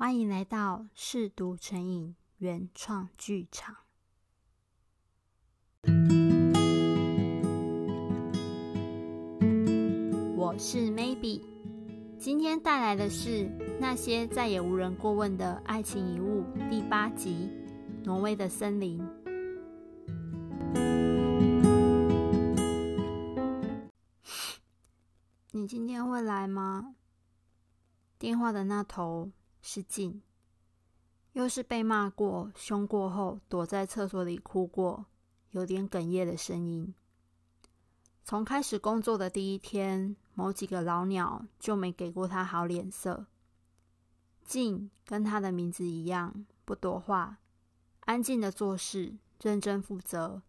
欢迎来到嗜读成瘾原创剧场。我是 Maybe，今天带来的是那些再也无人过问的爱情遗物第八集《挪威的森林》。你今天会来吗？电话的那头。是静，又是被骂过、凶过后躲在厕所里哭过、有点哽咽的声音。从开始工作的第一天，某几个老鸟就没给过他好脸色。静跟他的名字一样，不多话，安静的做事，认真负责，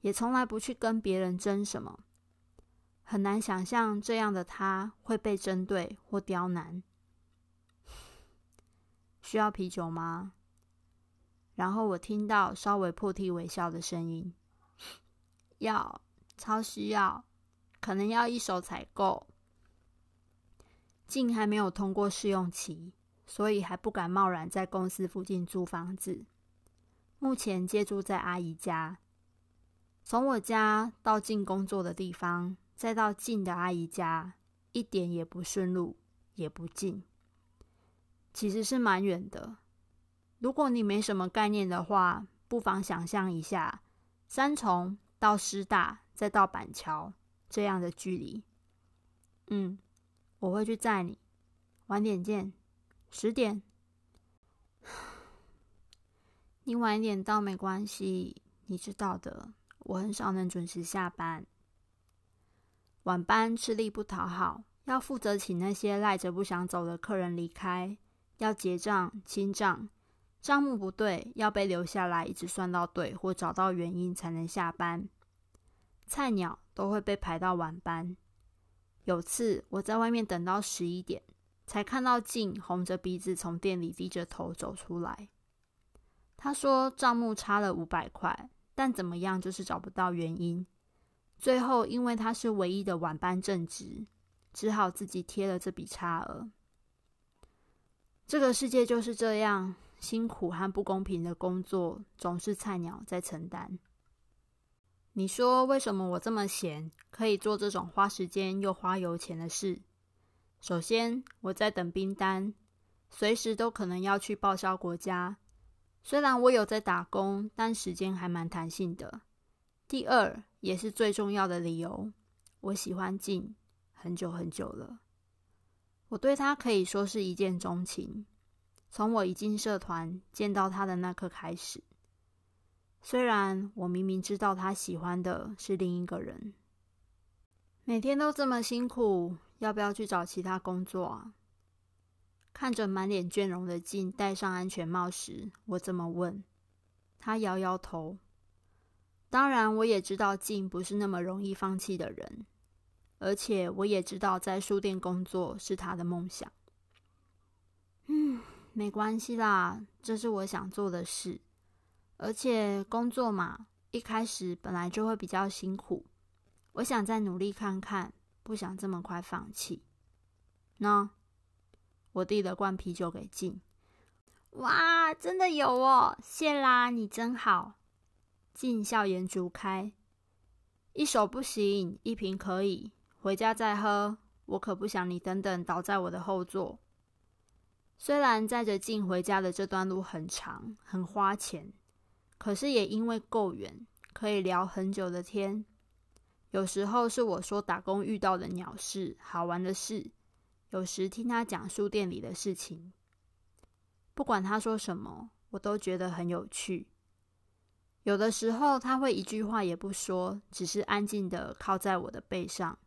也从来不去跟别人争什么。很难想象这样的他会被针对或刁难。需要啤酒吗？然后我听到稍微破涕为笑的声音。要，超需要，可能要一手采购。静还没有通过试用期，所以还不敢贸然在公司附近租房子。目前借住在阿姨家。从我家到进工作的地方，再到进的阿姨家，一点也不顺路，也不近。其实是蛮远的。如果你没什么概念的话，不妨想象一下，三重到师大再到板桥这样的距离。嗯，我会去载你，晚点见，十点。你晚一点到没关系，你知道的，我很少能准时下班。晚班吃力不讨好，要负责请那些赖着不想走的客人离开。要结账清账，账目不对要被留下来，一直算到对或找到原因才能下班。菜鸟都会被排到晚班。有次我在外面等到十一点，才看到静红着鼻子从店里低着头走出来。他说账目差了五百块，但怎么样就是找不到原因。最后因为他是唯一的晚班正职，只好自己贴了这笔差额。这个世界就是这样，辛苦和不公平的工作总是菜鸟在承担。你说为什么我这么闲，可以做这种花时间又花油钱的事？首先，我在等兵单，随时都可能要去报销国家。虽然我有在打工，但时间还蛮弹性的。第二，也是最重要的理由，我喜欢静很久很久了。我对他可以说是一见钟情，从我一进社团见到他的那刻开始。虽然我明明知道他喜欢的是另一个人，每天都这么辛苦，要不要去找其他工作啊？看着满脸倦容的静戴上安全帽时，我这么问，他摇摇头。当然，我也知道静不是那么容易放弃的人。而且我也知道，在书店工作是他的梦想。嗯，没关系啦，这是我想做的事。而且工作嘛，一开始本来就会比较辛苦。我想再努力看看，不想这么快放弃。喏，我递了罐啤酒给静。哇，真的有哦！谢啦，你真好。静笑颜逐开，一手不行，一瓶可以。回家再喝，我可不想你等等倒在我的后座。虽然载着静回家的这段路很长，很花钱，可是也因为够远，可以聊很久的天。有时候是我说打工遇到的鸟事、好玩的事，有时听他讲书店里的事情。不管他说什么，我都觉得很有趣。有的时候他会一句话也不说，只是安静地靠在我的背上。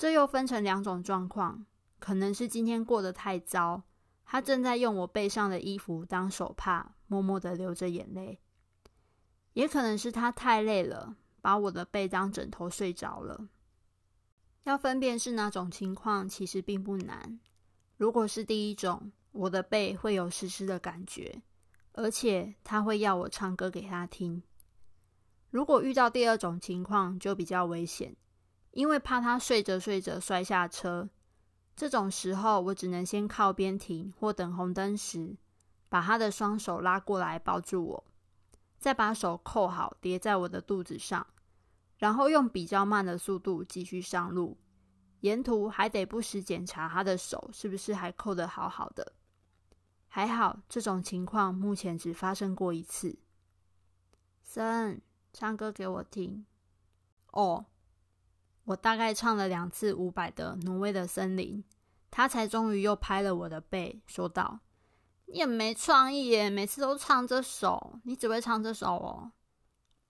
这又分成两种状况，可能是今天过得太糟，他正在用我背上的衣服当手帕，默默的流着眼泪；也可能是他太累了，把我的背当枕头睡着了。要分辨是哪种情况，其实并不难。如果是第一种，我的背会有湿湿的感觉，而且他会要我唱歌给他听。如果遇到第二种情况，就比较危险。因为怕他睡着睡着摔下车，这种时候，我只能先靠边停，或等红灯时，把他的双手拉过来抱住我，再把手扣好叠在我的肚子上，然后用比较慢的速度继续上路。沿途还得不时检查他的手是不是还扣得好好的。还好，这种情况目前只发生过一次。森，唱歌给我听。哦，我大概唱了两次伍佰的《挪威的森林》，他才终于又拍了我的背，说道：“你也没创意耶，每次都唱这首，你只会唱这首哦。”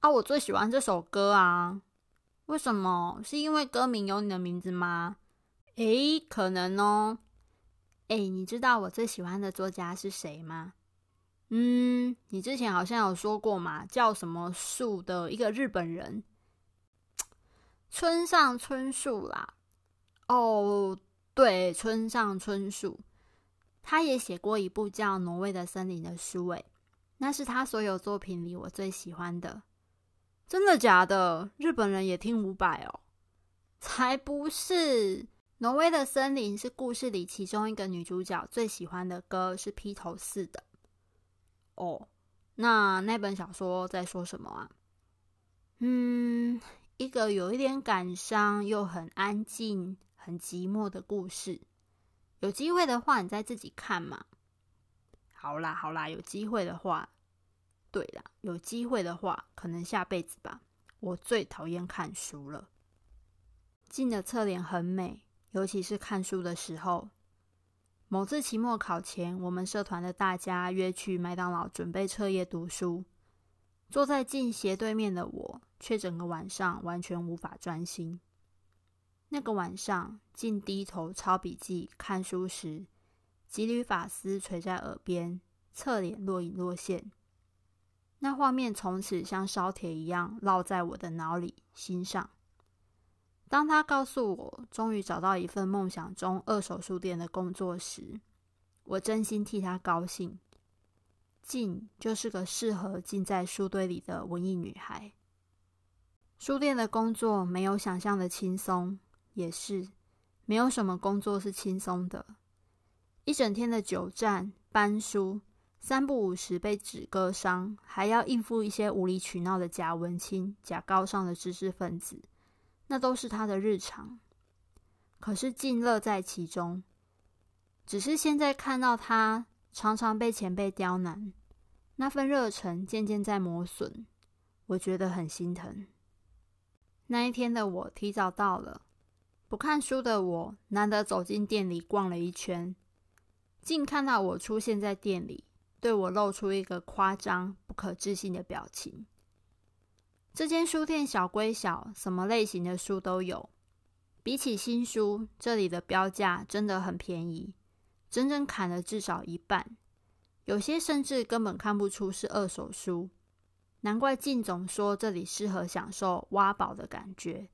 啊，我最喜欢这首歌啊。为什么？是因为歌名有你的名字吗？诶，可能哦。诶，你知道我最喜欢的作家是谁吗？嗯，你之前好像有说过嘛，叫什么树的一个日本人，村上春树啦。哦，对，村上春树，他也写过一部叫《挪威的森林》的书，诶，那是他所有作品里我最喜欢的。真的假的？日本人也听五百哦？才不是！挪威的森林是故事里其中一个女主角最喜欢的歌，是披头四的。哦，那那本小说在说什么啊？嗯，一个有一点感伤又很安静、很寂寞的故事。有机会的话，你再自己看嘛。好啦，好啦，有机会的话，对啦，有机会的话，可能下辈子吧。我最讨厌看书了。近的侧脸很美。尤其是看书的时候，某次期末考前，我们社团的大家约去麦当劳准备彻夜读书。坐在近斜对面的我，却整个晚上完全无法专心。那个晚上，近低头抄笔记看书时，几缕发丝垂在耳边，侧脸若隐若现。那画面从此像烧铁一样烙在我的脑里、心上。当他告诉我终于找到一份梦想中二手书店的工作时，我真心替他高兴。静就是个适合静在书堆里的文艺女孩。书店的工作没有想象的轻松，也是没有什么工作是轻松的。一整天的久站搬书，三不五时被纸割伤，还要应付一些无理取闹的假文青、假高尚的知识分子。那都是他的日常，可是尽乐在其中。只是现在看到他常常被前辈刁难，那份热忱渐渐在磨损，我觉得很心疼。那一天的我提早到了，不看书的我难得走进店里逛了一圈。竟看到我出现在店里，对我露出一个夸张、不可置信的表情。这间书店小归小，什么类型的书都有。比起新书，这里的标价真的很便宜，整整砍了至少一半。有些甚至根本看不出是二手书。难怪静总说这里适合享受挖宝的感觉。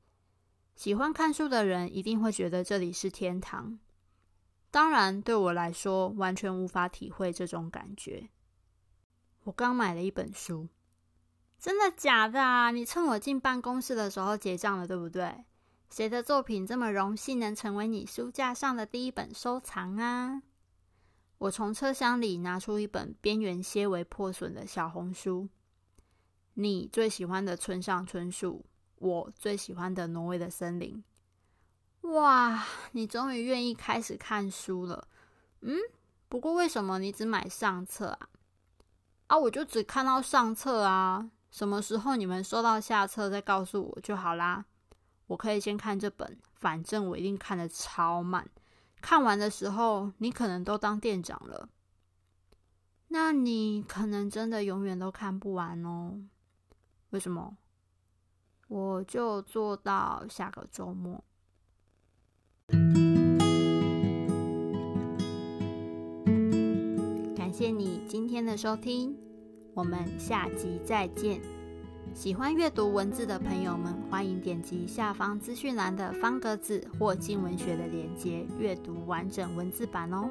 喜欢看书的人一定会觉得这里是天堂。当然，对我来说完全无法体会这种感觉。我刚买了一本书。真的假的啊？你趁我进办公室的时候结账了，对不对？谁的作品这么荣幸能成为你书架上的第一本收藏啊？我从车厢里拿出一本边缘些微破损的小红书，你最喜欢的村上春树，我最喜欢的挪威的森林。哇，你终于愿意开始看书了。嗯，不过为什么你只买上册啊？啊，我就只看到上册啊。什么时候你们收到下册再告诉我就好啦。我可以先看这本，反正我一定看得超慢。看完的时候，你可能都当店长了。那你可能真的永远都看不完哦。为什么？我就做到下个周末。感谢你今天的收听。我们下集再见。喜欢阅读文字的朋友们，欢迎点击下方资讯栏的方格子或镜文学的连接，阅读完整文字版哦。